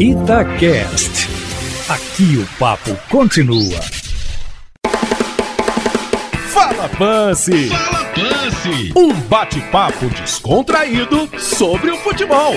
Itacast. Aqui o papo continua. Fala Pance! Fala Pance! Um bate-papo descontraído sobre o futebol.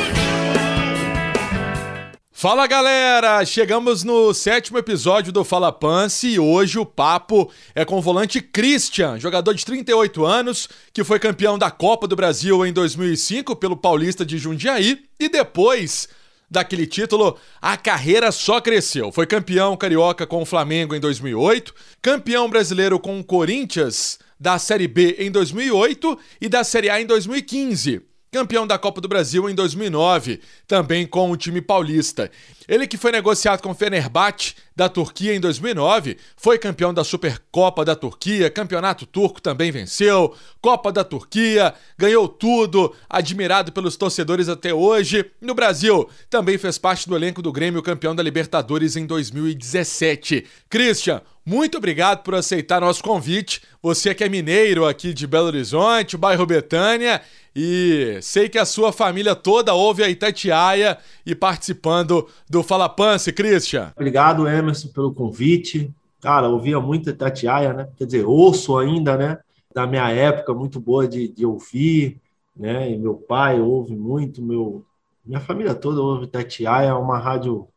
Fala galera, chegamos no sétimo episódio do Fala Pance e hoje o papo é com o volante Christian, jogador de 38 anos, que foi campeão da Copa do Brasil em 2005 pelo Paulista de Jundiaí e depois daquele título, a carreira só cresceu. Foi campeão carioca com o Flamengo em 2008, campeão brasileiro com o Corinthians da Série B em 2008 e da Série A em 2015 campeão da Copa do Brasil em 2009, também com o time paulista. Ele que foi negociado com o Fenerbahçe da Turquia em 2009, foi campeão da Supercopa da Turquia, campeonato turco também venceu, Copa da Turquia, ganhou tudo, admirado pelos torcedores até hoje. No Brasil, também fez parte do elenco do Grêmio campeão da Libertadores em 2017. Christian, muito obrigado por aceitar nosso convite. Você que é mineiro aqui de Belo Horizonte, bairro Betânia, e sei que a sua família toda ouve a Itatiaia e participando do Fala Pance, Christian. Obrigado, Emerson, pelo convite. Cara, ouvia muito Itatiaia, né? Quer dizer, ouço ainda, né? Da minha época, muito boa de, de ouvir, né? E meu pai ouve muito, meu, minha família toda ouve Itatiaia, é uma rádio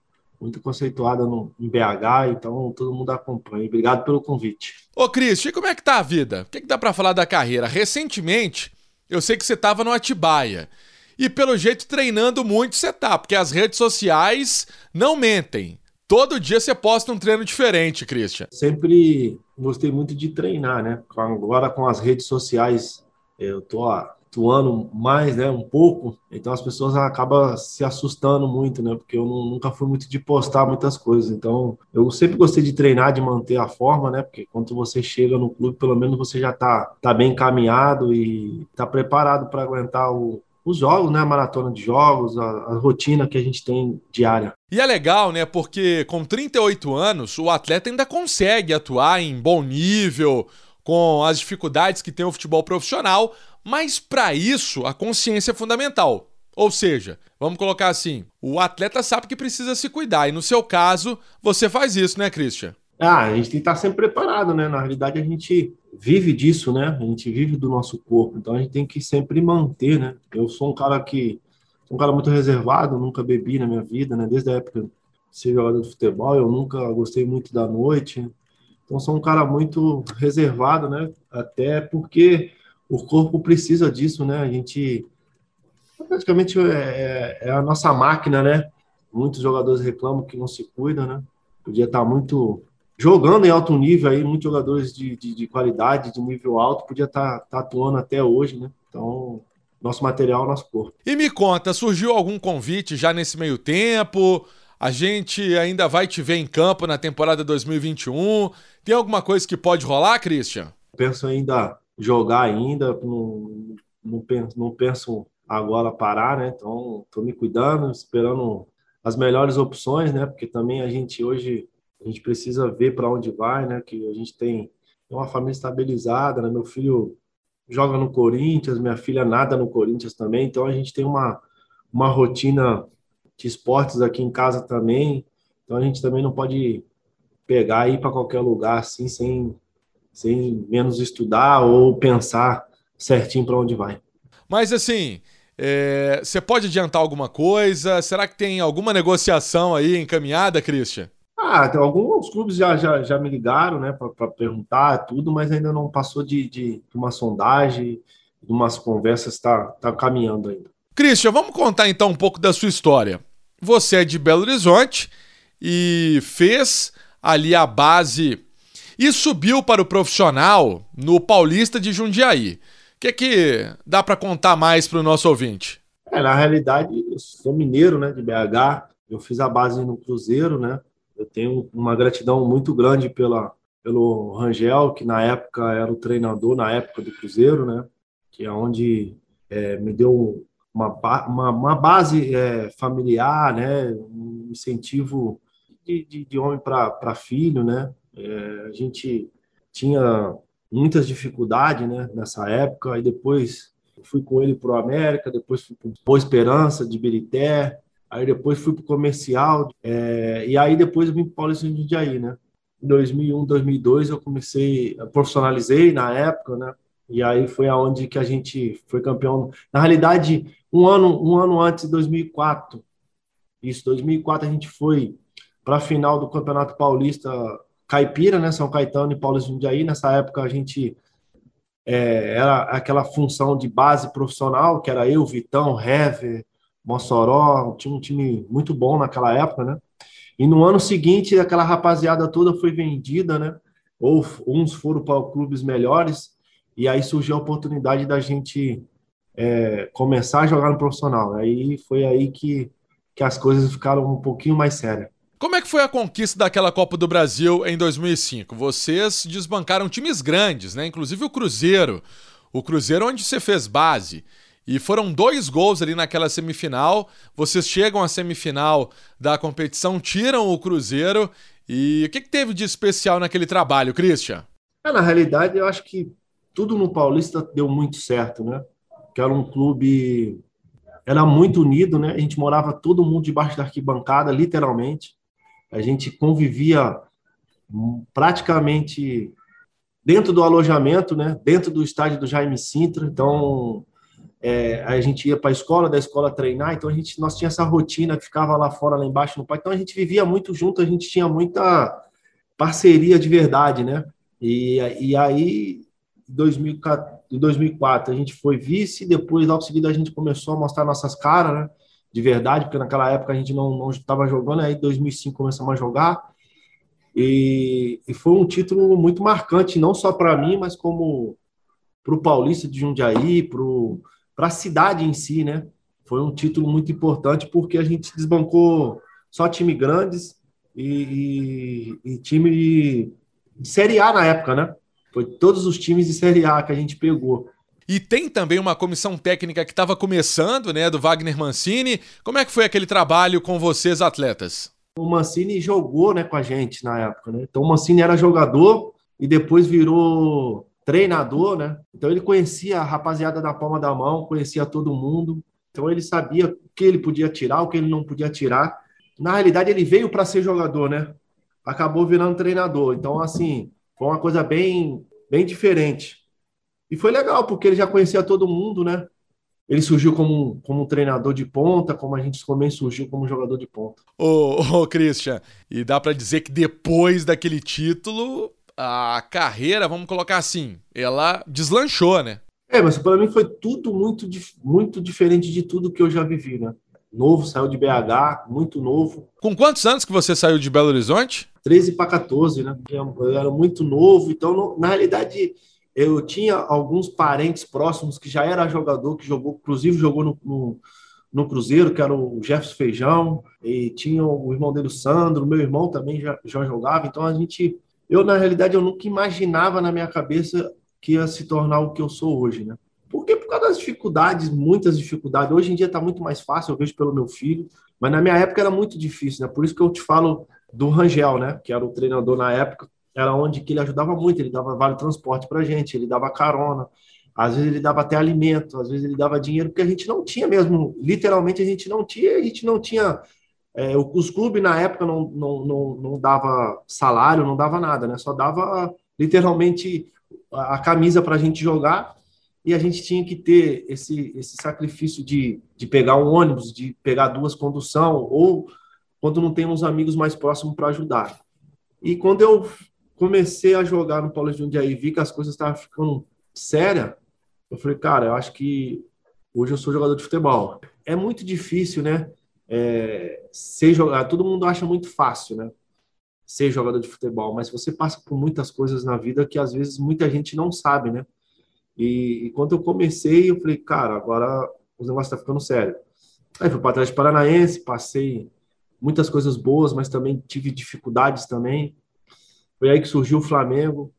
muito conceituada no, em BH, então todo mundo acompanha. Obrigado pelo convite. Ô, Christian, como é que tá a vida? O que, que dá para falar da carreira? Recentemente, eu sei que você estava no Atibaia. E pelo jeito treinando muito você tá, porque as redes sociais não mentem. Todo dia você posta um treino diferente, Christian. Sempre gostei muito de treinar, né? Agora com as redes sociais, eu tô atuando mais, né, um pouco, então as pessoas acabam se assustando muito, né, porque eu nunca fui muito de postar muitas coisas, então eu sempre gostei de treinar, de manter a forma, né, porque quando você chega no clube, pelo menos você já tá, tá bem encaminhado e tá preparado para aguentar o, os jogos, né? A maratona de jogos, a, a, rotina que a gente tem diária. E é legal, né? Porque com 38 anos, o atleta ainda consegue atuar em bom nível, com as dificuldades que tem o futebol profissional, mas para isso, a consciência é fundamental. Ou seja, vamos colocar assim: o atleta sabe que precisa se cuidar, e no seu caso, você faz isso, né, Christian? Ah, a gente tem que estar sempre preparado, né? Na realidade, a gente vive disso, né? A gente vive do nosso corpo, então a gente tem que sempre manter, né? Eu sou um cara que um cara muito reservado, nunca bebi na minha vida, né? Desde a época de ser jogador de futebol, eu nunca gostei muito da noite. Então sou um cara muito reservado, né? Até porque o corpo precisa disso, né? A gente praticamente é, é, é, a nossa máquina, né? Muitos jogadores reclamam que não se cuida, né? Podia estar muito jogando em alto nível aí, muitos jogadores de, de, de qualidade, de nível alto, podia estar, estar atuando até hoje, né? Então, nosso material, nosso corpo. E me conta, surgiu algum convite já nesse meio tempo? A gente ainda vai te ver em campo na temporada 2021? Tem alguma coisa que pode rolar, Christian? Penso ainda jogar ainda, não, não, penso, não penso agora parar, né? Então, estou me cuidando, esperando as melhores opções, né? Porque também a gente hoje a gente precisa ver para onde vai, né? Que a gente tem uma família estabilizada, né? Meu filho joga no Corinthians, minha filha nada no Corinthians também, então a gente tem uma uma rotina de esportes aqui em casa também, então a gente também não pode pegar e ir para qualquer lugar assim sem sem menos estudar ou pensar certinho para onde vai. Mas assim, é, você pode adiantar alguma coisa? Será que tem alguma negociação aí encaminhada, Christian? Ah, tem alguns clubes já, já, já me ligaram, né, para perguntar tudo, mas ainda não passou de, de uma sondagem, de umas conversas, está tá caminhando ainda. Christian, vamos contar então um pouco da sua história. Você é de Belo Horizonte e fez ali a base e subiu para o profissional no Paulista de Jundiaí. O que é que dá para contar mais para o nosso ouvinte? É, na realidade, eu sou mineiro, né, de BH. Eu fiz a base no Cruzeiro, né? Eu tenho uma gratidão muito grande pela pelo Rangel, que na época era o treinador na época do Cruzeiro, né? Que é onde é, me deu uma, uma, uma base é, familiar, né? Um incentivo de, de, de homem para filho, né? É, a gente tinha muitas dificuldades né, nessa época, e depois fui com ele para o América, depois fui com Boa Esperança, de Birité, Aí depois fui para o comercial, é, e aí depois eu vim para o Paulista de Jundiaí, né? Em 2001, 2002 eu comecei, eu profissionalizei na época, né? E aí foi aonde que a gente foi campeão. Na realidade, um ano, um ano antes, de 2004, isso, 2004 a gente foi para a final do Campeonato Paulista Caipira, né? São Caetano e de Jundiaí. Nessa época a gente é, era aquela função de base profissional, que era eu, Vitão, Hever, Mossoró, tinha um time muito bom naquela época, né? E no ano seguinte, aquela rapaziada toda foi vendida, né? Ou uns foram para clubes melhores, e aí surgiu a oportunidade da gente é, começar a jogar no profissional. Aí foi aí que, que as coisas ficaram um pouquinho mais sérias. Como é que foi a conquista daquela Copa do Brasil em 2005? Vocês desbancaram times grandes, né? Inclusive o Cruzeiro. O Cruzeiro onde você fez base. E foram dois gols ali naquela semifinal. Vocês chegam à semifinal da competição, tiram o Cruzeiro. E o que, que teve de especial naquele trabalho, Christian? É, na realidade, eu acho que tudo no Paulista deu muito certo, né? Que era um clube. Era muito unido, né? A gente morava todo mundo debaixo da arquibancada, literalmente a gente convivia praticamente dentro do alojamento, né? Dentro do estádio do Jaime Sintra. Então, é, a gente ia para a escola, da escola treinar. Então, a gente nós tinha essa rotina que ficava lá fora, lá embaixo no parque. Então, a gente vivia muito junto. A gente tinha muita parceria de verdade, né? E, e aí, em 2004, a gente foi vice. Depois, logo em seguida, a gente começou a mostrar nossas caras, né? De verdade, porque naquela época a gente não estava jogando, aí em 2005 começamos a jogar. E, e foi um título muito marcante, não só para mim, mas como para o Paulista de Jundiaí, para a cidade em si, né? Foi um título muito importante porque a gente desbancou só time grandes e, e, e time de, de Série A na época, né? Foi todos os times de Série A que a gente pegou. E tem também uma comissão técnica que estava começando, né, do Wagner Mancini. Como é que foi aquele trabalho com vocês, atletas? O Mancini jogou, né, com a gente na época, né? Então o Mancini era jogador e depois virou treinador, né? Então ele conhecia a rapaziada da palma da mão, conhecia todo mundo. Então ele sabia o que ele podia tirar, o que ele não podia tirar. Na realidade ele veio para ser jogador, né? Acabou virando treinador. Então assim, foi uma coisa bem bem diferente. E foi legal, porque ele já conhecia todo mundo, né? Ele surgiu como, como um treinador de ponta, como a gente também surgiu como jogador de ponta. Ô, ô Christian, e dá para dizer que depois daquele título, a carreira, vamos colocar assim, ela deslanchou, né? É, mas para mim foi tudo muito, muito diferente de tudo que eu já vivi, né? Novo, saiu de BH, muito novo. Com quantos anos que você saiu de Belo Horizonte? 13 para 14, né? Eu era muito novo, então, na realidade, eu tinha alguns parentes próximos que já era jogador, que jogou, inclusive jogou no, no, no Cruzeiro, que era o Jefferson Feijão, e tinha o irmão dele, o Sandro, meu irmão também já, já jogava. Então a gente, eu na realidade, eu nunca imaginava na minha cabeça que ia se tornar o que eu sou hoje, né? Porque por causa das dificuldades, muitas dificuldades. Hoje em dia está muito mais fácil, eu vejo pelo meu filho, mas na minha época era muito difícil, né? Por isso que eu te falo do Rangel, né? Que era o treinador na época era onde que ele ajudava muito, ele dava vale transporte para gente, ele dava carona, às vezes ele dava até alimento, às vezes ele dava dinheiro, porque a gente não tinha mesmo, literalmente a gente não tinha, a gente não tinha, é, os clubes na época não, não, não, não dava salário, não dava nada, né? Só dava literalmente a camisa para a gente jogar e a gente tinha que ter esse, esse sacrifício de, de pegar um ônibus, de pegar duas condução, ou quando não tem uns amigos mais próximos para ajudar. E quando eu comecei a jogar no Paulo de e vi que as coisas estavam ficando sérias, eu falei, cara, eu acho que hoje eu sou jogador de futebol. É muito difícil, né? É, ser jogar, todo mundo acha muito fácil, né? Ser jogador de futebol, mas você passa por muitas coisas na vida que às vezes muita gente não sabe, né? E, e quando eu comecei, eu falei, cara, agora o negócio tá ficando sério. Aí fui para trás de Paranaense, passei muitas coisas boas, mas também tive dificuldades também. Foi aí que surgiu o Flamengo.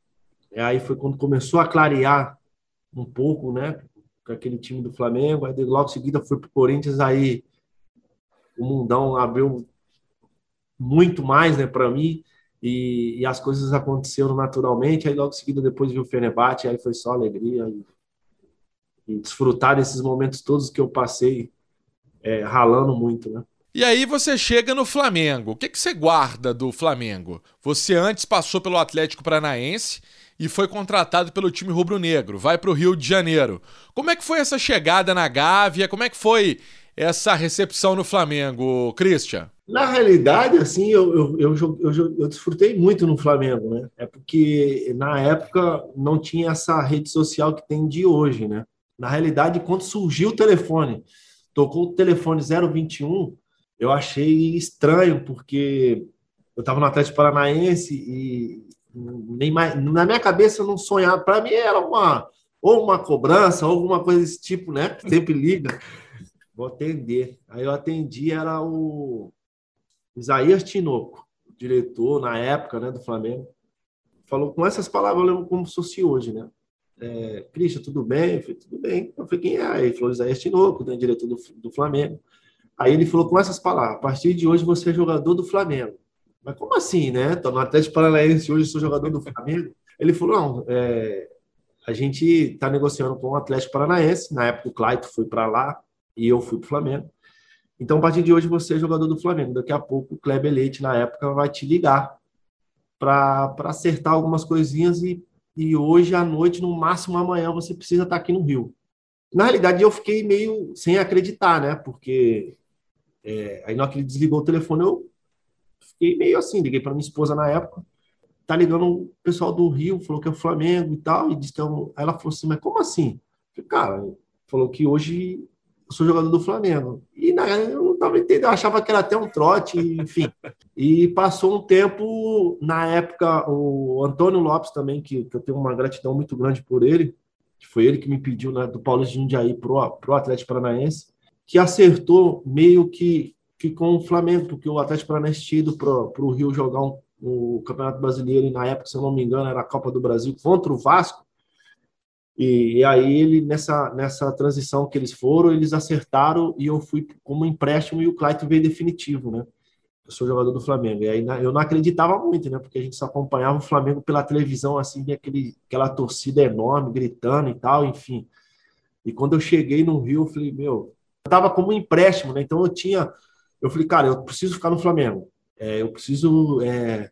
E aí foi quando começou a clarear um pouco, né? Com aquele time do Flamengo. Aí logo em seguida foi para o Corinthians. Aí o mundão abriu muito mais, né, para mim. E, e, as coisas aconteceram naturalmente. Aí logo em seguida depois viu o Fenerbahçe. Aí foi só alegria. E, e desfrutar desses momentos todos que eu passei é, ralando muito, né? E aí você chega no Flamengo. O que, que você guarda do Flamengo? Você antes passou pelo Atlético Paranaense e foi contratado pelo time rubro-negro. Vai para o Rio de Janeiro. Como é que foi essa chegada na Gávea? Como é que foi essa recepção no Flamengo, Christian? Na realidade, assim, eu, eu, eu, eu, desfrutei muito no Flamengo, né? É porque na época não tinha essa rede social que tem de hoje, né? Na realidade, quando surgiu o telefone, tocou o telefone 021, eu achei estranho, porque eu estava no Atlético Paranaense e nem mais, na minha cabeça eu não sonhava. Para mim era uma ou uma cobrança ou alguma coisa desse tipo, né? Que sempre liga. Vou atender. Aí eu atendi, era o Isaías Tinoco, diretor na época né, do Flamengo, falou com essas palavras, eu lembro como se fosse hoje, né? É, tudo bem? Eu falei, tudo bem. Eu falei, quem é? Ele falou, Isaías Tinoco, né, diretor do, do Flamengo. Aí ele falou com essas palavras, a partir de hoje você é jogador do Flamengo. Mas como assim, né? Tô no Atlético Paranaense, hoje sou jogador do Flamengo. Ele falou, não, é, a gente está negociando com o Atlético Paranaense, na época o Claito foi para lá e eu fui para o Flamengo. Então, a partir de hoje, você é jogador do Flamengo. Daqui a pouco, o Kleber Leite, na época, vai te ligar para acertar algumas coisinhas e, e hoje à noite, no máximo amanhã, você precisa estar tá aqui no Rio. Na realidade, eu fiquei meio sem acreditar, né? Porque é, aí, na hora que ele desligou o telefone, eu fiquei meio assim. Liguei para minha esposa na época. Tá ligando o pessoal do Rio, falou que é o Flamengo e tal. E disse que é. Aí ela falou assim: Mas como assim? Falei, cara, falou que hoje eu sou jogador do Flamengo. E na, eu não estava entendendo, eu achava que era até um trote, enfim. E passou um tempo, na época, o Antônio Lopes também, que, que eu tenho uma gratidão muito grande por ele, que foi ele que me pediu né, do Paulo de Jundiaí para o Atlético Paranaense, que acertou meio que, que com o Flamengo, porque o Atlético Paranaense tinha ido para o Rio jogar um, o Campeonato Brasileiro, e na época, se eu não me engano, era a Copa do Brasil contra o Vasco, e, e, aí ele nessa nessa transição que eles foram, eles acertaram e eu fui como empréstimo e o Clayton veio definitivo, né? Eu sou jogador do Flamengo. E aí eu não acreditava muito, né? Porque a gente só acompanhava o Flamengo pela televisão assim, aquele aquela torcida enorme gritando e tal, enfim. E quando eu cheguei no Rio, eu falei, meu, eu tava como empréstimo, né? Então eu tinha eu falei, cara, eu preciso ficar no Flamengo. É, eu preciso é,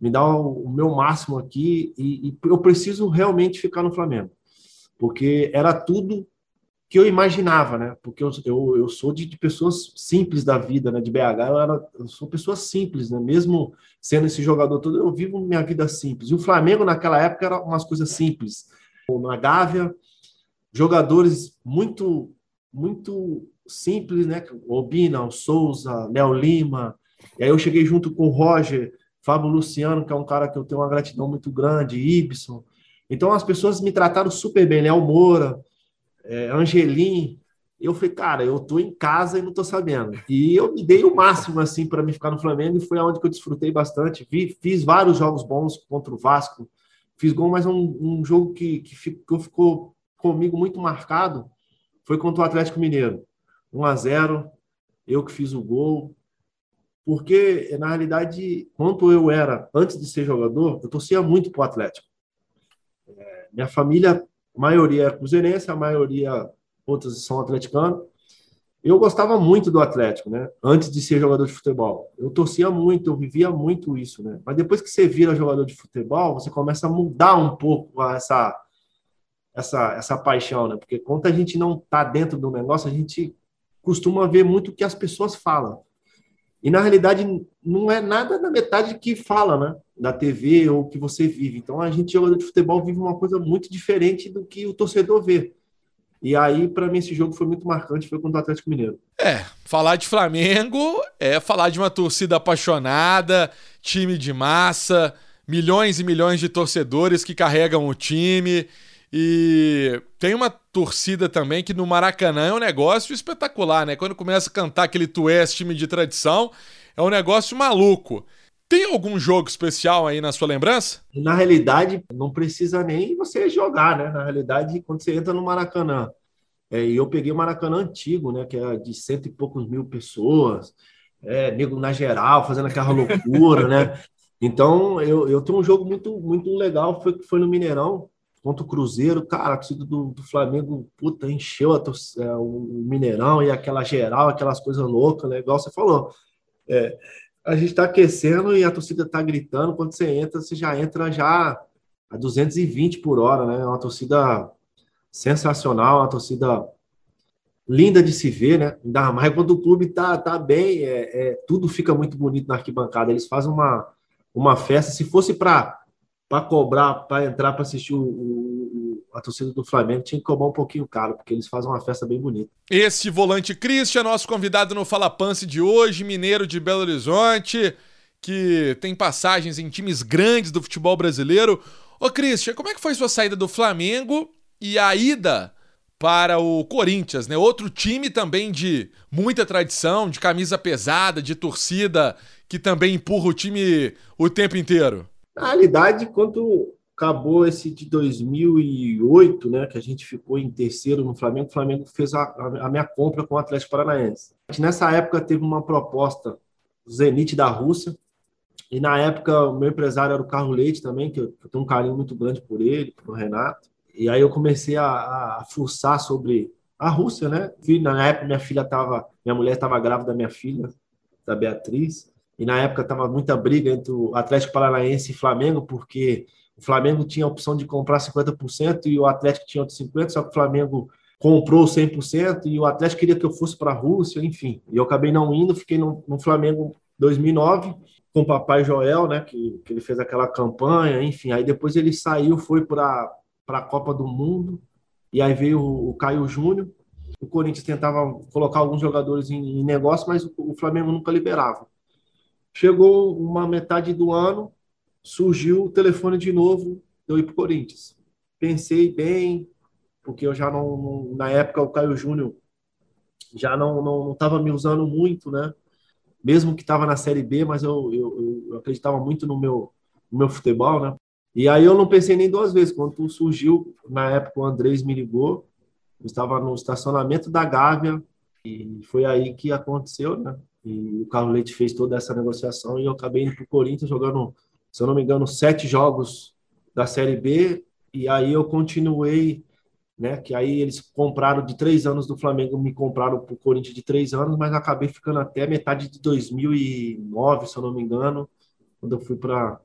me dar o, meu máximo aqui e, e eu preciso realmente ficar no Flamengo porque era tudo que eu imaginava, né? Porque eu, eu, eu sou de, de, pessoas simples da vida, né? De BH, eu, era, eu sou pessoa simples, né? Mesmo sendo esse jogador todo, eu vivo minha vida simples. E o Flamengo, naquela época, era umas coisas simples. Na Gávea, jogadores muito, muito simples, né? Obina, o Souza, Léo Lima. E aí eu cheguei junto com o Roger, Fábio Luciano, que é um cara que eu tenho uma gratidão muito grande, Ibson. Então as pessoas me trataram super bem, Léo Moura, é, Angelim. Eu falei, cara, eu tô em casa e não tô sabendo. E eu me dei o máximo assim para me ficar no Flamengo e foi aonde que eu desfrutei bastante. Vi, fiz vários jogos bons contra o Vasco. Fiz gol, mas um, um jogo que, que ficou, ficou comigo muito marcado foi contra o Atlético Mineiro. 1 a 0 eu que fiz o gol. Porque, na realidade, quanto eu era antes de ser jogador, eu torcia muito pro Atlético. Minha família, a maioria é cruzeirense, a maioria outras são atleticanos. Eu gostava muito do Atlético, né? Antes de ser jogador de futebol. Eu torcia muito, eu vivia muito isso, né? Mas depois que você vira jogador de futebol, você começa a mudar um pouco essa essa essa paixão, né? Porque quando a gente não tá dentro do negócio, a gente costuma ver muito o que as pessoas falam. E na realidade não é nada na metade que fala, né? Da TV ou que você vive. Então a gente, jogador de futebol, vive uma coisa muito diferente do que o torcedor vê. E aí, para mim, esse jogo foi muito marcante, foi contra o Atlético Mineiro. É, falar de Flamengo é falar de uma torcida apaixonada, time de massa, milhões e milhões de torcedores que carregam o time. E tem uma torcida também que no Maracanã é um negócio espetacular, né? Quando começa a cantar aquele Tu és time de tradição, é um negócio maluco. Tem algum jogo especial aí na sua lembrança? Na realidade, não precisa nem você jogar, né? Na realidade, quando você entra no Maracanã, é, e eu peguei o Maracanã antigo, né? Que é de cento e poucos mil pessoas, é, nego na geral, fazendo aquela loucura, né? Então, eu, eu tenho um jogo muito, muito legal, foi, foi no Mineirão, contra o Cruzeiro, cara, a torcida do, do Flamengo, puta, encheu a torcida, é, o Mineirão e aquela geral, aquelas coisas loucas, né? Igual você falou. É, a gente está aquecendo e a torcida está gritando. Quando você entra, você já entra já a 220 por hora, né? É uma torcida sensacional, uma torcida linda de se ver, né? Ainda mais quando o clube tá, tá bem, é, é tudo fica muito bonito na arquibancada. Eles fazem uma, uma festa. Se fosse para para cobrar, para entrar para assistir o, o, a torcida do Flamengo, tinha que cobrar um pouquinho caro, porque eles fazem uma festa bem bonita. Esse volante Christian, nosso convidado no Fala Pance de hoje, mineiro de Belo Horizonte, que tem passagens em times grandes do futebol brasileiro. Ô Christian, como é que foi sua saída do Flamengo e a ida para o Corinthians, né? Outro time também de muita tradição, de camisa pesada, de torcida que também empurra o time o tempo inteiro. Na realidade, quando acabou esse de 2008, né, que a gente ficou em terceiro no Flamengo, o Flamengo fez a, a minha compra com o Atlético Paranaense. Nessa época teve uma proposta do Zenit da Rússia, e na época o meu empresário era o Carlos Leite também, que eu, eu tenho um carinho muito grande por ele, por Renato. E aí eu comecei a, a fuçar sobre a Rússia, né? Na época minha filha estava, minha mulher estava grávida da minha filha, da Beatriz e na época estava muita briga entre o Atlético Paranaense e Flamengo, porque o Flamengo tinha a opção de comprar 50% e o Atlético tinha outros 50%, só que o Flamengo comprou 100% e o Atlético queria que eu fosse para a Rússia, enfim. E eu acabei não indo, fiquei no, no Flamengo 2009 com o Papai Joel, né, que, que ele fez aquela campanha, enfim. Aí depois ele saiu, foi para a Copa do Mundo e aí veio o, o Caio Júnior. O Corinthians tentava colocar alguns jogadores em, em negócio, mas o, o Flamengo nunca liberava. Chegou uma metade do ano, surgiu o telefone de novo, eu ir para o Corinthians. Pensei bem, porque eu já não, não na época o Caio Júnior já não não estava me usando muito, né? Mesmo que estava na Série B, mas eu, eu, eu, acreditava muito no meu, no meu futebol, né? E aí eu não pensei nem duas vezes. Quando surgiu, na época o Andrés me ligou, eu estava no estacionamento da Gávea, e foi aí que aconteceu, né? E o Carlos Leite fez toda essa negociação e eu acabei indo para o Corinthians jogando, se eu não me engano, sete jogos da Série B. E aí eu continuei, né? Que aí eles compraram de três anos do Flamengo, me compraram para o Corinthians de três anos, mas acabei ficando até metade de 2009, se eu não me engano, quando eu fui para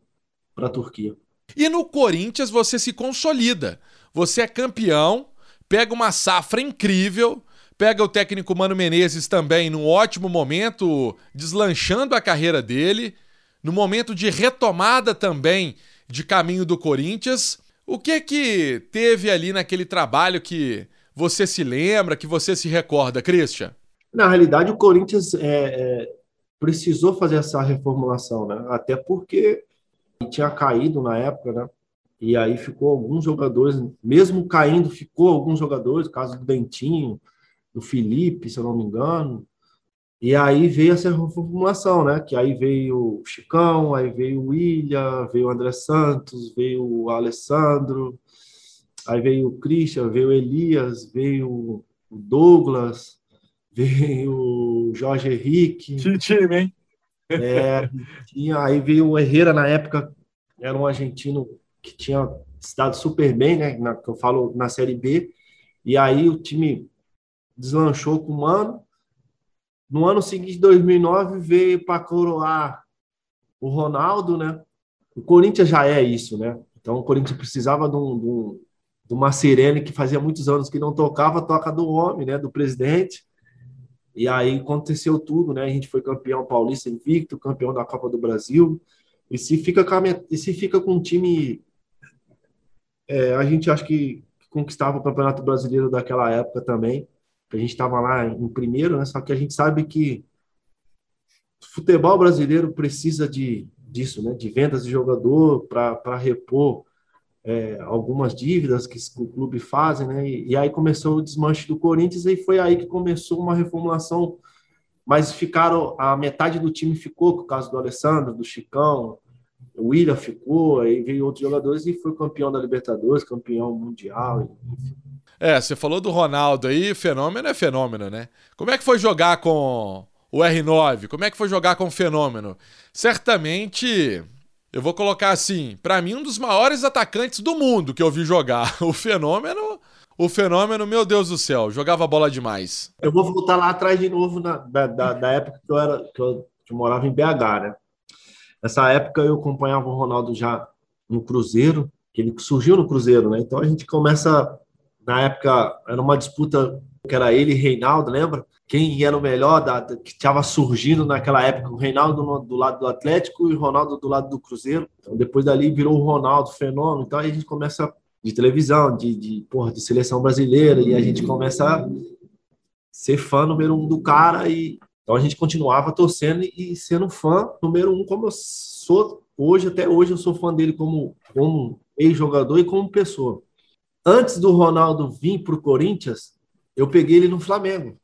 a Turquia. E no Corinthians você se consolida. Você é campeão, pega uma safra incrível Pega o técnico Mano Menezes também num ótimo momento, deslanchando a carreira dele, no momento de retomada também de caminho do Corinthians. O que que teve ali naquele trabalho que você se lembra, que você se recorda, Christian? Na realidade, o Corinthians é, é, precisou fazer essa reformulação, né? Até porque tinha caído na época, né? E aí ficou alguns jogadores, mesmo caindo, ficou alguns jogadores, caso do Dentinho, do Felipe, se eu não me engano. E aí veio essa reformulação, né? Que aí veio o Chicão, aí veio o William, veio o André Santos, veio o Alessandro, aí veio o Christian, veio o Elias, veio o Douglas, veio o Jorge Henrique. Que time, hein? É, tinha, aí veio o Herrera na época, era um argentino que tinha se dado super bem, né? Na, que eu falo na Série B. E aí o time deslanchou com o Mano. No ano seguinte, 2009, veio para coroar o Ronaldo, né? O Corinthians já é isso, né? Então o Corinthians precisava de, um, de, um, de uma sirene que fazia muitos anos que não tocava, toca do homem, né? Do presidente. E aí aconteceu tudo, né? A gente foi campeão paulista invicto, campeão da Copa do Brasil. E se fica com, a, e se fica com um time. É, a gente acha que conquistava o Campeonato Brasileiro daquela época também a gente estava lá em primeiro, né? Só que a gente sabe que o futebol brasileiro precisa de disso, né? De vendas de jogador para repor é, algumas dívidas que o clube fazem, né? E, e, aí começou o desmanche do Corinthians e foi aí que começou uma reformulação. Mas ficaram a metade do time ficou, por causa do Alessandro, do Chicão, o William ficou, aí veio outros jogadores e foi campeão da Libertadores, campeão mundial, enfim. É, você falou do Ronaldo aí, fenômeno é fenômeno, né? Como é que foi jogar com o R9? Como é que foi jogar com o fenômeno? Certamente Eu vou colocar assim, para mim um dos maiores atacantes do mundo que eu vi jogar. O fenômeno, o fenômeno, meu Deus do céu, jogava bola demais. Eu vou voltar lá atrás de novo na, da, da, da, época que eu era que eu, que eu morava em BH, né? Nessa época eu acompanhava o Ronaldo já no Cruzeiro, que ele surgiu no Cruzeiro, né? Então a gente começa na época era uma disputa que era ele e Reinaldo, lembra? quem era o melhor da, que estava surgindo naquela época, o Reinaldo no, do lado do Atlético e o Ronaldo do lado do Cruzeiro. Então, depois dali virou o Ronaldo fenômeno. Então aí a gente começa de televisão, de, de, porra, de seleção brasileira, e a gente começa a ser fã número um do cara. E, então a gente continuava torcendo e sendo fã número um, como eu sou hoje, até hoje eu sou fã dele como, como ex-jogador e como pessoa. Antes do Ronaldo vir para o Corinthians, eu peguei ele no Flamengo.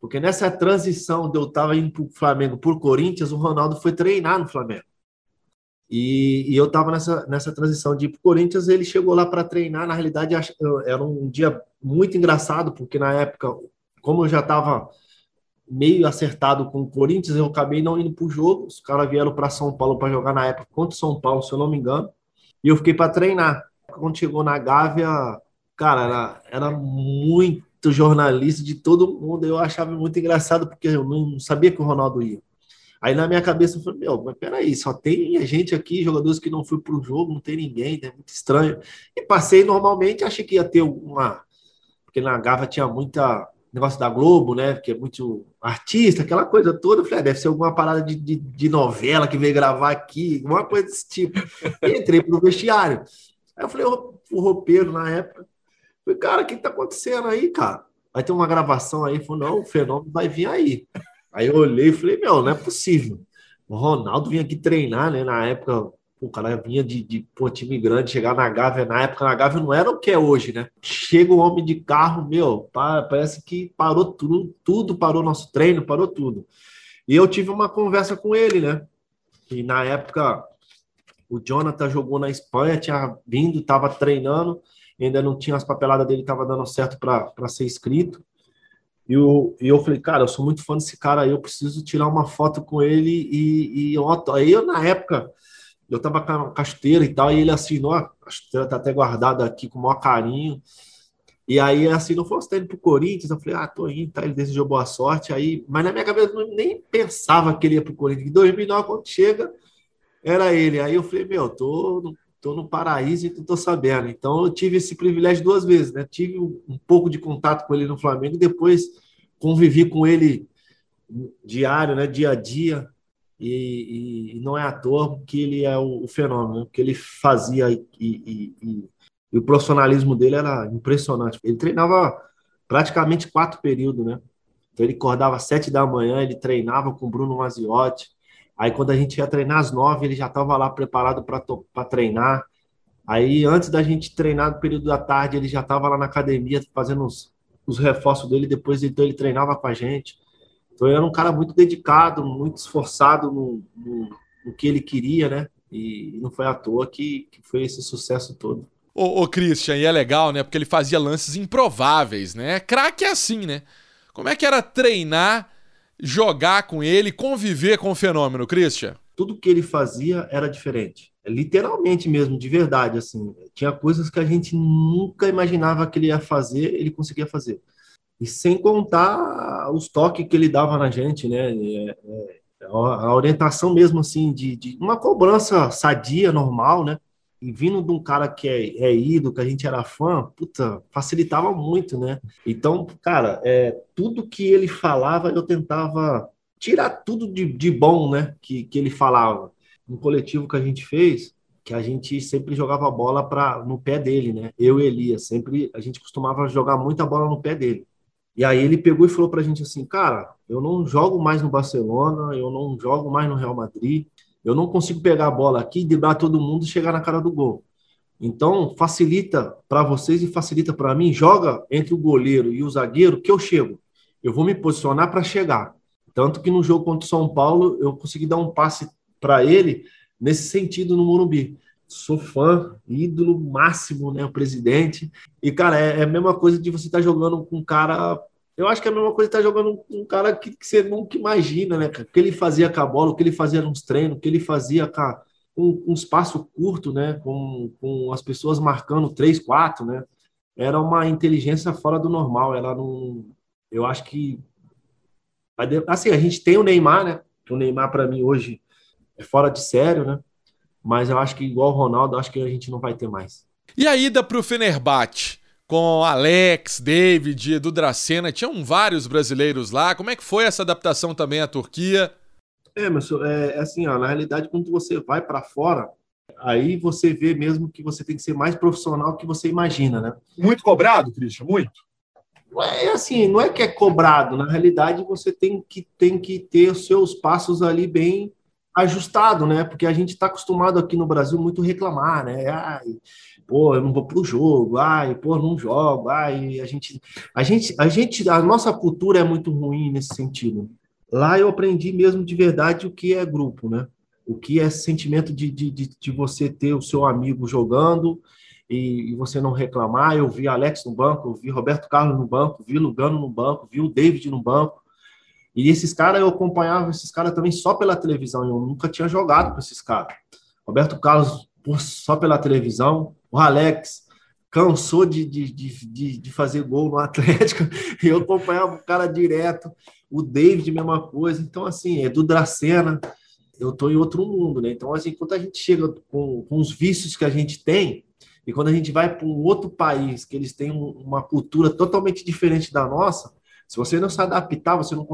Porque nessa transição de eu estar indo para o Flamengo por Corinthians, o Ronaldo foi treinar no Flamengo. E, e eu estava nessa, nessa transição de ir para o Corinthians, ele chegou lá para treinar. Na realidade, era um dia muito engraçado, porque na época, como eu já estava meio acertado com o Corinthians, eu acabei não indo para o jogo. Os caras vieram para São Paulo para jogar na época contra o São Paulo, se eu não me engano. E eu fiquei para treinar. Quando chegou na Gávea, cara, era, era muito jornalista de todo mundo. Eu achava muito engraçado, porque eu não sabia que o Ronaldo ia. Aí na minha cabeça eu falei, meu, mas peraí, só tem a gente aqui, jogadores que não foi pro jogo, não tem ninguém, é né? muito estranho. E passei normalmente, achei que ia ter uma. Porque na Gava tinha muita negócio da Globo, né? Que é muito artista, aquela coisa toda. Eu falei, ah, deve ser alguma parada de, de, de, novela que veio gravar aqui, alguma coisa desse tipo. E entrei pro vestiário. Aí eu falei, o, roupeiro na época, Falei, cara, o que tá acontecendo aí, cara? Vai ter uma gravação aí. Falei, não, o fenômeno vai vir aí. Aí eu olhei e falei, meu, não é possível. O Ronaldo vinha aqui treinar, né? Na época, o cara vinha de, de pô, time grande, chegar na Gávea. Na época, na Gávea não era o que é hoje, né? Chega o homem de carro, meu, parece que parou tudo, tudo parou nosso treino, parou tudo. E eu tive uma conversa com ele, né? E na época, o Jonathan jogou na Espanha, tinha vindo, estava treinando ainda não tinha as papeladas dele, estava dando certo para ser escrito. E eu, e eu falei, cara, eu sou muito fã desse cara aí, eu preciso tirar uma foto com ele. E, e aí eu, na época, eu tava com a casteira e tal, e ele assinou, a casteira tá até guardada aqui com o maior carinho. E aí assinou, falou, você tá indo pro Corinthians? Eu falei, ah, tô indo, tá? Ele desejou boa sorte. Aí, mas na minha cabeça eu nem pensava que ele ia pro Corinthians. Em 2009, quando chega, era ele. Aí eu falei, meu, tô, estou no paraíso e estou sabendo. Então eu tive esse privilégio duas vezes, né? Tive um pouco de contato com ele no Flamengo, depois convivi com ele diário, né? Dia a dia. E, e não é à toa que ele é o, o fenômeno, né? que ele fazia e, e, e, e o profissionalismo dele era impressionante. Ele treinava praticamente quatro períodos, né? Então ele acordava às sete da manhã, ele treinava com o Bruno Maziotti, Aí quando a gente ia treinar às nove, ele já estava lá preparado para treinar. Aí antes da gente treinar no período da tarde, ele já estava lá na academia fazendo os, os reforços dele. Depois então ele treinava com a gente. Então ele era um cara muito dedicado, muito esforçado no, no, no que ele queria, né? E não foi à toa que, que foi esse sucesso todo. Ô, ô, Christian, e é legal, né? Porque ele fazia lances improváveis, né? Craque é assim, né? Como é que era treinar jogar com ele, conviver com o fenômeno, Christian? Tudo que ele fazia era diferente. Literalmente mesmo, de verdade, assim. Tinha coisas que a gente nunca imaginava que ele ia fazer, ele conseguia fazer. E sem contar os toques que ele dava na gente, né? É, é, a orientação mesmo, assim, de, de uma cobrança sadia, normal, né? E vindo de um cara que é, é ídolo, que a gente era fã, puta, facilitava muito, né? Então, cara, é, tudo que ele falava, eu tentava tirar tudo de, de bom, né? Que, que ele falava. Um coletivo que a gente fez, que a gente sempre jogava bola pra, no pé dele, né? Eu e Elias, sempre a gente costumava jogar muita bola no pé dele. E aí ele pegou e falou pra gente assim, cara, eu não jogo mais no Barcelona, eu não jogo mais no Real Madrid, eu não consigo pegar a bola aqui, driblar todo mundo e chegar na cara do gol. Então, facilita para vocês e facilita para mim. Joga entre o goleiro e o zagueiro que eu chego. Eu vou me posicionar para chegar. Tanto que no jogo contra o São Paulo, eu consegui dar um passe para ele nesse sentido no Morumbi. Sou fã, ídolo máximo, né? O presidente. E, cara, é, é a mesma coisa de você estar tá jogando com um cara eu acho que é a mesma coisa estar tá jogando com um cara que, que, você nunca imagina, né, O que ele fazia com a bola, o que ele fazia nos treinos, o que ele fazia com a, com um espaço curto, né? Com, com as pessoas marcando três, quatro, né? Era uma inteligência fora do normal. Ela não. Eu acho que. Assim, a gente tem o Neymar, né? O Neymar, para mim, hoje é fora de sério, né? Mas eu acho que, igual o Ronaldo, acho que a gente não vai ter mais. E a ida para o Fenerbahçe? Com Alex, David, Edu Dracena, tinham vários brasileiros lá. Como é que foi essa adaptação também à Turquia? É, mas é, assim, ó, na realidade, quando você vai para fora, aí você vê mesmo que você tem que ser mais profissional que você imagina, né? Muito cobrado, Christian, muito. É assim, não é que é cobrado, na realidade você tem que, tem que ter os seus passos ali bem ajustado, né? Porque a gente está acostumado aqui no Brasil muito reclamar, né? Ai, pô, eu não vou pro jogo, ai, pô, não jogo, ai, a gente, a gente, a gente, a nossa cultura é muito ruim nesse sentido. Lá eu aprendi mesmo de verdade o que é grupo, né? O que é sentimento de, de, de, de você ter o seu amigo jogando e, e, você não reclamar. Eu vi Alex no banco, eu vi Roberto Carlos no banco, vi Lugano no banco, vi o David no banco. E esses caras, eu acompanhava esses caras também só pela televisão, eu nunca tinha jogado com esses caras. Roberto Carlos só pela televisão, o Alex cansou de, de, de, de, fazer gol no Atlético, e eu acompanhava o cara direto, o David, mesma coisa. Então, assim, é do Dracena, eu tô em outro mundo, né? Então, assim, quando a gente chega com, com os vícios que a gente tem, e quando a gente vai para um outro país, que eles têm uma cultura totalmente diferente da nossa, se você não se adaptar, você não,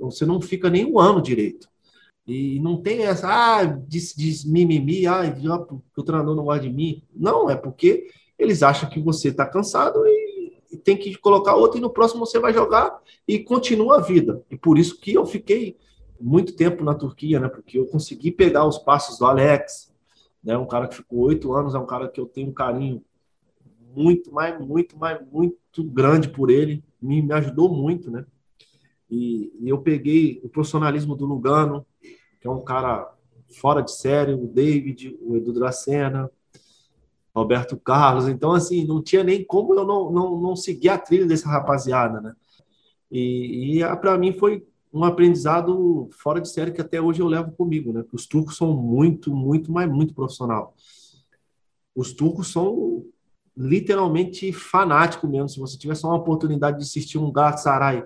você não fica nem um ano direito. E não tem essa, ah, diz, diz mimimi, ah, o treinador não gosta de mim. Não, é porque eles acham que você está cansado e, tem que colocar outro, e no próximo você vai jogar e continua a vida. E por isso que eu fiquei muito tempo na Turquia, né? Porque eu consegui pegar os passos do Alex, né? Um cara que ficou oito anos, é um cara que eu tenho um carinho muito, mais, muito, mais, muito grande por ele. Me, me ajudou muito, né? E, e eu peguei o profissionalismo do Lugano, que é um cara fora de série, o David, o Edu Dracena, Roberto Carlos. Então, assim, não tinha nem como eu não, não, não seguir a trilha dessa rapaziada, né? E, e para mim foi um aprendizado fora de série que até hoje eu levo comigo, né? Os turcos são muito, muito, mas muito profissional. Os turcos são literalmente fanáticos mesmo. Se você tiver só uma oportunidade de assistir um Galatasaray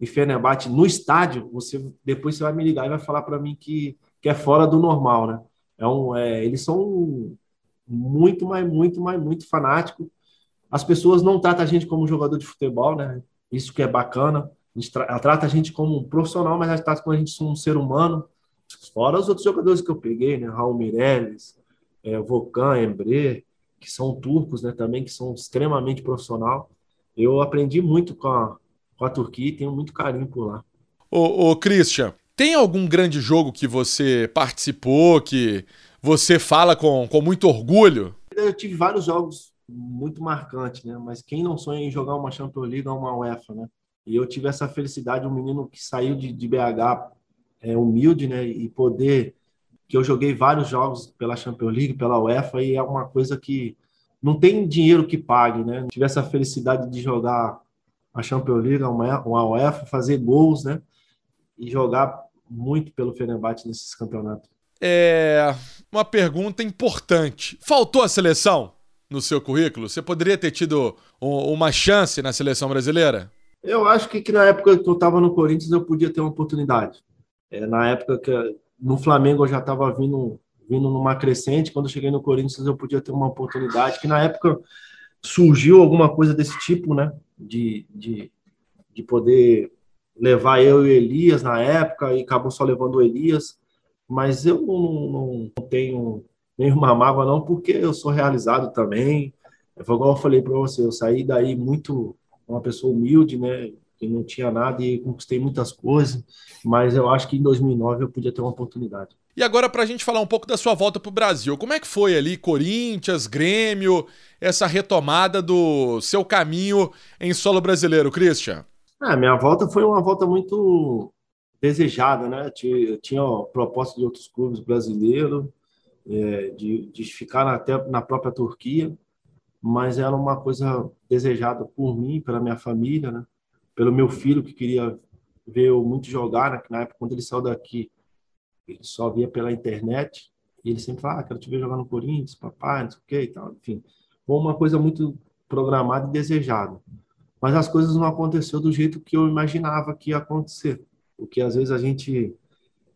e Fenerbahçe no estádio, você depois você vai me ligar e vai falar para mim que, que é fora do normal, né? É um, é, eles são muito, mas muito, mas muito fanáticos. As pessoas não tratam a gente como jogador de futebol, né? Isso que é bacana. A tra trata a gente como um profissional, mas ela trata como a gente como um ser humano. Fora os outros jogadores que eu peguei, né? Raul Mireles, é, Volcan, Embre, que são turcos, né? Também que são extremamente profissional. Eu aprendi muito com a, com a Turquia e tenho muito carinho por lá. Ô, ô Christian, tem algum grande jogo que você participou, que você fala com, com muito orgulho? Eu tive vários jogos muito marcantes, né? Mas quem não sonha em jogar uma Champions League ou uma UEFA, né? E eu tive essa felicidade, um menino que saiu de, de BH é, humilde, né? E poder que eu joguei vários jogos pela Champions League, pela UEFA, e é uma coisa que não tem dinheiro que pague, né? tive essa felicidade de jogar a Champions League, uma UEFA, fazer gols, né? E jogar muito pelo Fenerbahçe nesses campeonatos. É uma pergunta importante. Faltou a seleção no seu currículo? Você poderia ter tido uma chance na seleção brasileira? Eu acho que, que na época que eu estava no Corinthians eu podia ter uma oportunidade. É, na época que no Flamengo eu já estava vindo vindo numa crescente. Quando eu cheguei no Corinthians eu podia ter uma oportunidade. Que na época surgiu alguma coisa desse tipo, né? de, de, de poder levar eu e Elias na época e acabou só levando o Elias, mas eu não, não tenho nenhuma mágoa não, porque eu sou realizado também. Foi igual eu falei para você, eu saí daí muito uma pessoa humilde, né? Que não tinha nada e conquistei muitas coisas, mas eu acho que em 2009 eu podia ter uma oportunidade. E agora, para a gente falar um pouco da sua volta para o Brasil, como é que foi ali Corinthians, Grêmio, essa retomada do seu caminho em solo brasileiro, Christian? É, minha volta foi uma volta muito desejada, né? Eu tinha proposta de outros clubes brasileiros, é, de, de ficar até na própria Turquia, mas era uma coisa desejada por mim, pela minha família, né? Pelo meu filho que queria ver eu muito jogar, né? na época quando ele saiu daqui ele só via pela internet. E ele sempre fala, ah, quero te ver jogar no Corinthians, papai, não sei o que e tal. Enfim, foi uma coisa muito programada e desejada. Mas as coisas não aconteceram do jeito que eu imaginava que ia acontecer. Porque às vezes a gente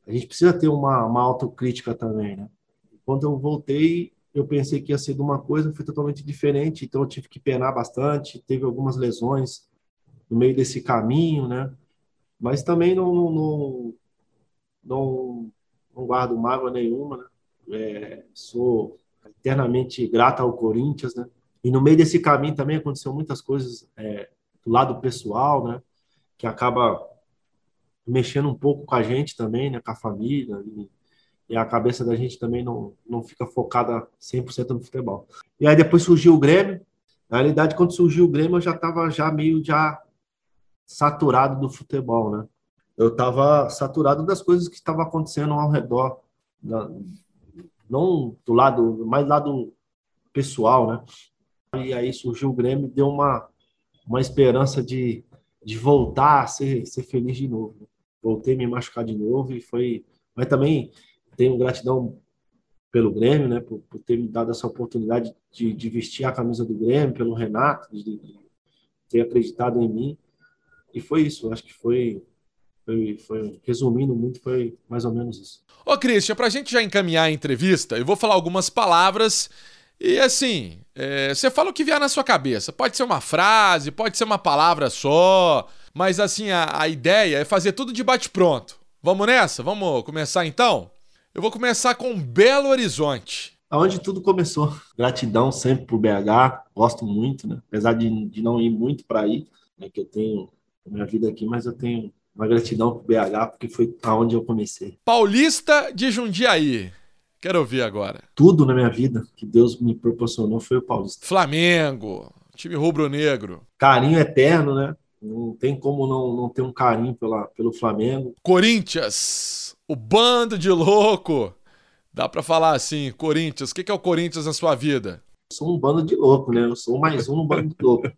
a gente precisa ter uma, uma autocrítica também, né? Quando eu voltei, eu pensei que ia ser de uma coisa, foi totalmente diferente, então eu tive que penar bastante, teve algumas lesões no meio desse caminho, né? Mas também não, não, não, não guardo mágoa nenhuma, né? É, sou eternamente grato ao Corinthians, né? E no meio desse caminho também aconteceu muitas coisas é, do lado pessoal, né? Que acaba mexendo um pouco com a gente também, né? Com a família. E, e a cabeça da gente também não, não fica focada 100% no futebol. E aí depois surgiu o Grêmio. Na realidade, quando surgiu o Grêmio, eu já estava já meio já saturado do futebol, né? Eu estava saturado das coisas que estavam acontecendo ao redor, não do lado, mais lado pessoal, né? E aí surgiu o Grêmio, deu uma uma esperança de, de voltar a ser, ser feliz de novo. Voltei a me machucar de novo e foi, mas também tenho gratidão pelo Grêmio, né, por, por ter me dado essa oportunidade de, de, vestir a camisa do Grêmio, pelo Renato, de, de ter acreditado em mim. E foi isso, acho que foi, foi, foi, resumindo muito, foi mais ou menos isso. Ô, Christian, pra gente já encaminhar a entrevista, eu vou falar algumas palavras e assim, é, você fala o que vier na sua cabeça. Pode ser uma frase, pode ser uma palavra só, mas assim, a, a ideia é fazer tudo de bate-pronto. Vamos nessa? Vamos começar então? Eu vou começar com Belo Horizonte. Aonde tudo começou. Gratidão sempre por BH, gosto muito, né? Apesar de, de não ir muito para aí, né? que eu tenho minha vida aqui, mas eu tenho uma gratidão por BH, porque foi aonde eu comecei. Paulista de Jundiaí. Quero ouvir agora. Tudo na minha vida que Deus me proporcionou foi o Paulista. Flamengo, time rubro-negro. Carinho eterno, né? Não tem como não, não ter um carinho pela, pelo Flamengo. Corinthians, o bando de louco. Dá para falar assim, Corinthians. O que é o Corinthians na sua vida? Sou um bando de louco, né? Eu sou mais um no bando de louco.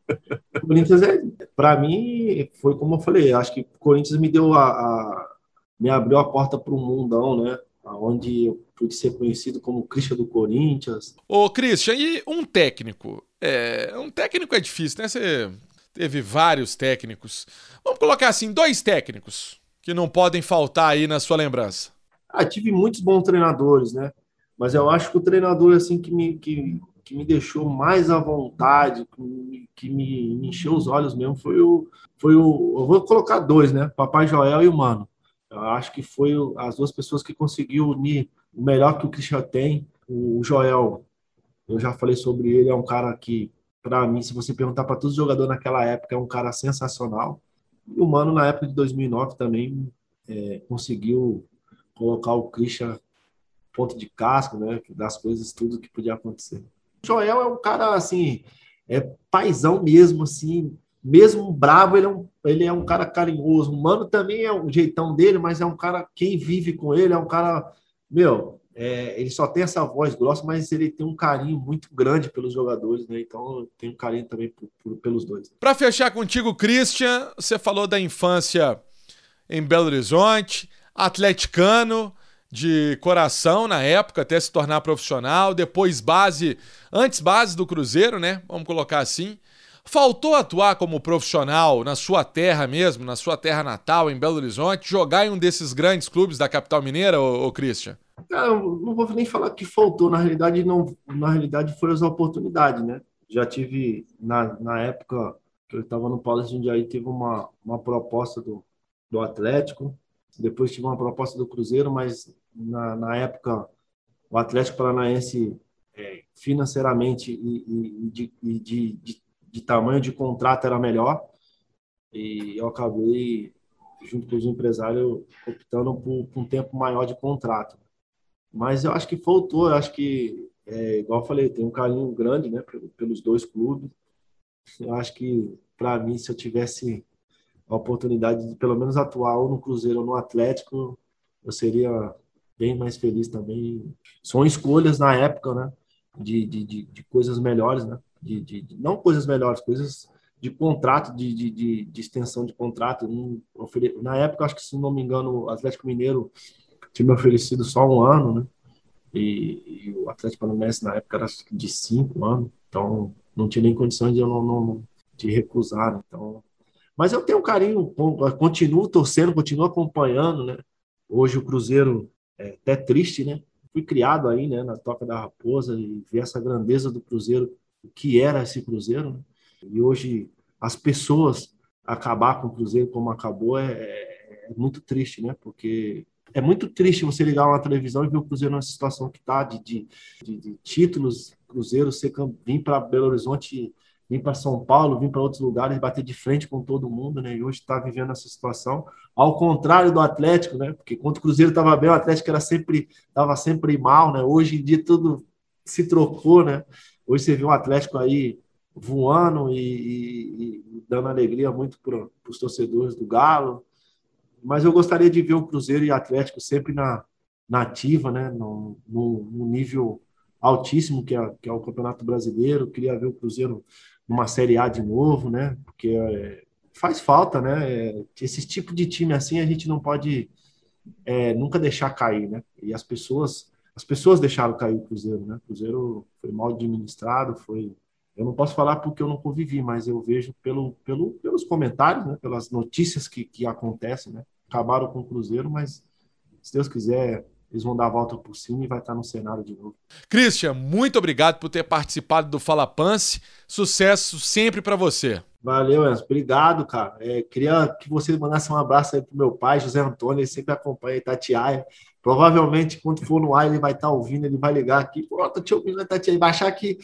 o Corinthians é, para mim, foi como eu falei. Acho que o Corinthians me deu a, a me abriu a porta para o mundão, né? Onde eu pude ser conhecido como Christian do Corinthians. Ô, Christian, e um técnico? É, um técnico é difícil, né? Você teve vários técnicos. Vamos colocar assim, dois técnicos que não podem faltar aí na sua lembrança. Ah, tive muitos bons treinadores, né? Mas eu acho que o treinador assim que me, que, que me deixou mais à vontade, que me, encheu os olhos mesmo, foi o, foi o. Eu vou colocar dois, né? Papai Joel e o Mano. Eu acho que foi as duas pessoas que conseguiu unir o melhor que o Christian tem. O Joel, eu já falei sobre ele, é um cara que, para mim, se você perguntar para todos os jogadores naquela época, é um cara sensacional. E o Mano, na época de 2009, também é, conseguiu colocar o Christian ponto de casco, né? Das coisas, tudo que podia acontecer. Joel é um cara, assim, é paizão mesmo, assim, mesmo bravo, ele é, um, ele é um cara carinhoso. O Mano também é um jeitão dele, mas é um cara, quem vive com ele, é um cara meu, é, ele só tem essa voz grossa, mas ele tem um carinho muito grande pelos jogadores, né? Então tenho um carinho também por, por, pelos dois. Para fechar contigo, Christian, você falou da infância em Belo Horizonte, atleticano de coração na época, até se tornar profissional, depois base, antes base do Cruzeiro, né? Vamos colocar assim. Faltou atuar como profissional na sua terra mesmo, na sua terra natal, em Belo Horizonte, jogar em um desses grandes clubes da capital mineira, ô, ô Christian? Cara, não vou nem falar que faltou, na realidade não, na realidade foram as oportunidades, né? Já tive na, na época que eu estava no de Jundiaí, teve uma, uma proposta do, do Atlético, depois tive uma proposta do Cruzeiro, mas na, na época o Atlético Paranaense é, financeiramente e, e, de, e de, de de tamanho de contrato era melhor. E eu acabei, junto com os empresários, optando por, por um tempo maior de contrato. Mas eu acho que faltou, eu acho que, é, igual eu falei, tem um carinho grande né, pelos dois clubes. Eu acho que, para mim, se eu tivesse a oportunidade de pelo menos atuar ou no Cruzeiro ou no Atlético, eu seria bem mais feliz também. São escolhas na época, né? De, de, de, de coisas melhores, né? de, de, não coisas melhores, coisas de contrato, de, de, de, extensão de contrato. Na época, acho que, se não me engano, o Atlético Mineiro tinha me oferecido só um ano, né? E, e o Atlético Paranaense na época era de cinco anos, então não tinha nem condições de eu não, não de recusar. Né? Então, mas eu tenho um carinho, continuo torcendo, continuo acompanhando, né? Hoje o Cruzeiro é até triste, né? Fui criado aí, né, na Toca da Raposa e ver essa grandeza do Cruzeiro, o que era esse Cruzeiro, né? E hoje as pessoas acabar com o Cruzeiro como acabou é, é, é muito triste, né? Porque é muito triste você ligar uma televisão e ver o Cruzeiro nessa situação que está de, de, de, de, títulos, Cruzeiro ser, vir para Belo Horizonte, vir para São Paulo, vir para outros lugares, bater de frente com todo mundo, né? E hoje está vivendo essa situação, ao contrário do Atlético, né? Porque quando o Cruzeiro estava bem, o Atlético era sempre estava sempre mal, né? Hoje em dia tudo se trocou, né? Hoje você vê um Atlético aí voando e, e, e dando alegria muito para os torcedores do Galo. Mas eu gostaria de ver o Cruzeiro e o Atlético sempre na, na ativa, né? no, no, no nível altíssimo que é, que é o Campeonato Brasileiro. queria ver o Cruzeiro numa Série A de novo, né? Porque é, faz falta, né? É, esse tipo de time assim a gente não pode é, nunca deixar cair, né? E as pessoas as pessoas deixaram cair o Cruzeiro, né? O Cruzeiro foi mal administrado, foi eu não posso falar porque eu não convivi, mas eu vejo pelo, pelo, pelos comentários, né, pelas notícias que, que acontecem, né? Acabaram com o Cruzeiro, mas se Deus quiser, eles vão dar a volta por cima e vai estar no cenário de novo. Christian, muito obrigado por ter participado do Fala Pance. Sucesso sempre para você. Valeu, Enzo. Obrigado, cara. É, queria que você mandasse um abraço aí pro meu pai, José Antônio, ele sempre acompanha Itatiaia. Provavelmente, quando for no ar, ele vai estar ouvindo, ele vai ligar aqui. Pô, tô te ouvindo, Itatiaia. Vai achar que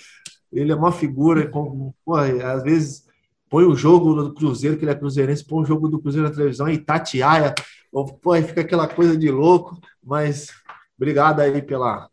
ele é uma figura, com, pô, às vezes põe o jogo do Cruzeiro, que ele é cruzeirense, põe o jogo do Cruzeiro na televisão e Tatiaia, pô, aí fica aquela coisa de louco, mas obrigado aí pela,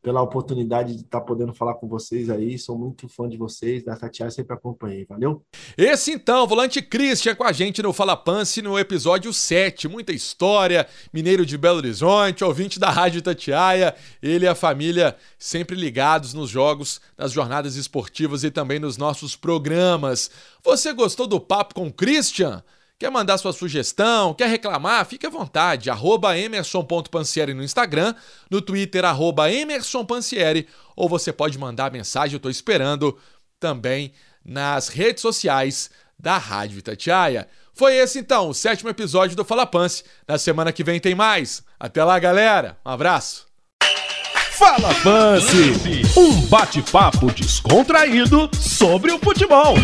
pela oportunidade de estar tá podendo falar com vocês aí. Sou muito fã de vocês, da Tatiana, sempre acompanhei. Valeu? Esse então, volante Christian com a gente no Fala Pance no episódio 7. Muita história, mineiro de Belo Horizonte, ouvinte da Rádio Tatiaia. Ele e a família sempre ligados nos jogos, nas jornadas esportivas e também nos nossos programas. Você gostou do papo com Christian? Quer mandar sua sugestão? Quer reclamar? Fique à vontade. Arroba emerson.pansieri no Instagram, no Twitter, arroba emersonpansieri, ou você pode mandar mensagem, eu estou esperando, também nas redes sociais da Rádio Itatiaia. Foi esse então, o sétimo episódio do Fala Pance. Na semana que vem tem mais. Até lá, galera. Um abraço. Fala Pance, um bate-papo descontraído sobre o futebol.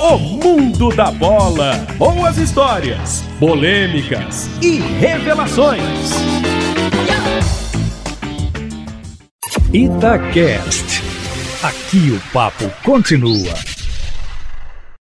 O mundo da bola. Boas histórias, polêmicas e revelações. Itacast. Aqui o papo continua.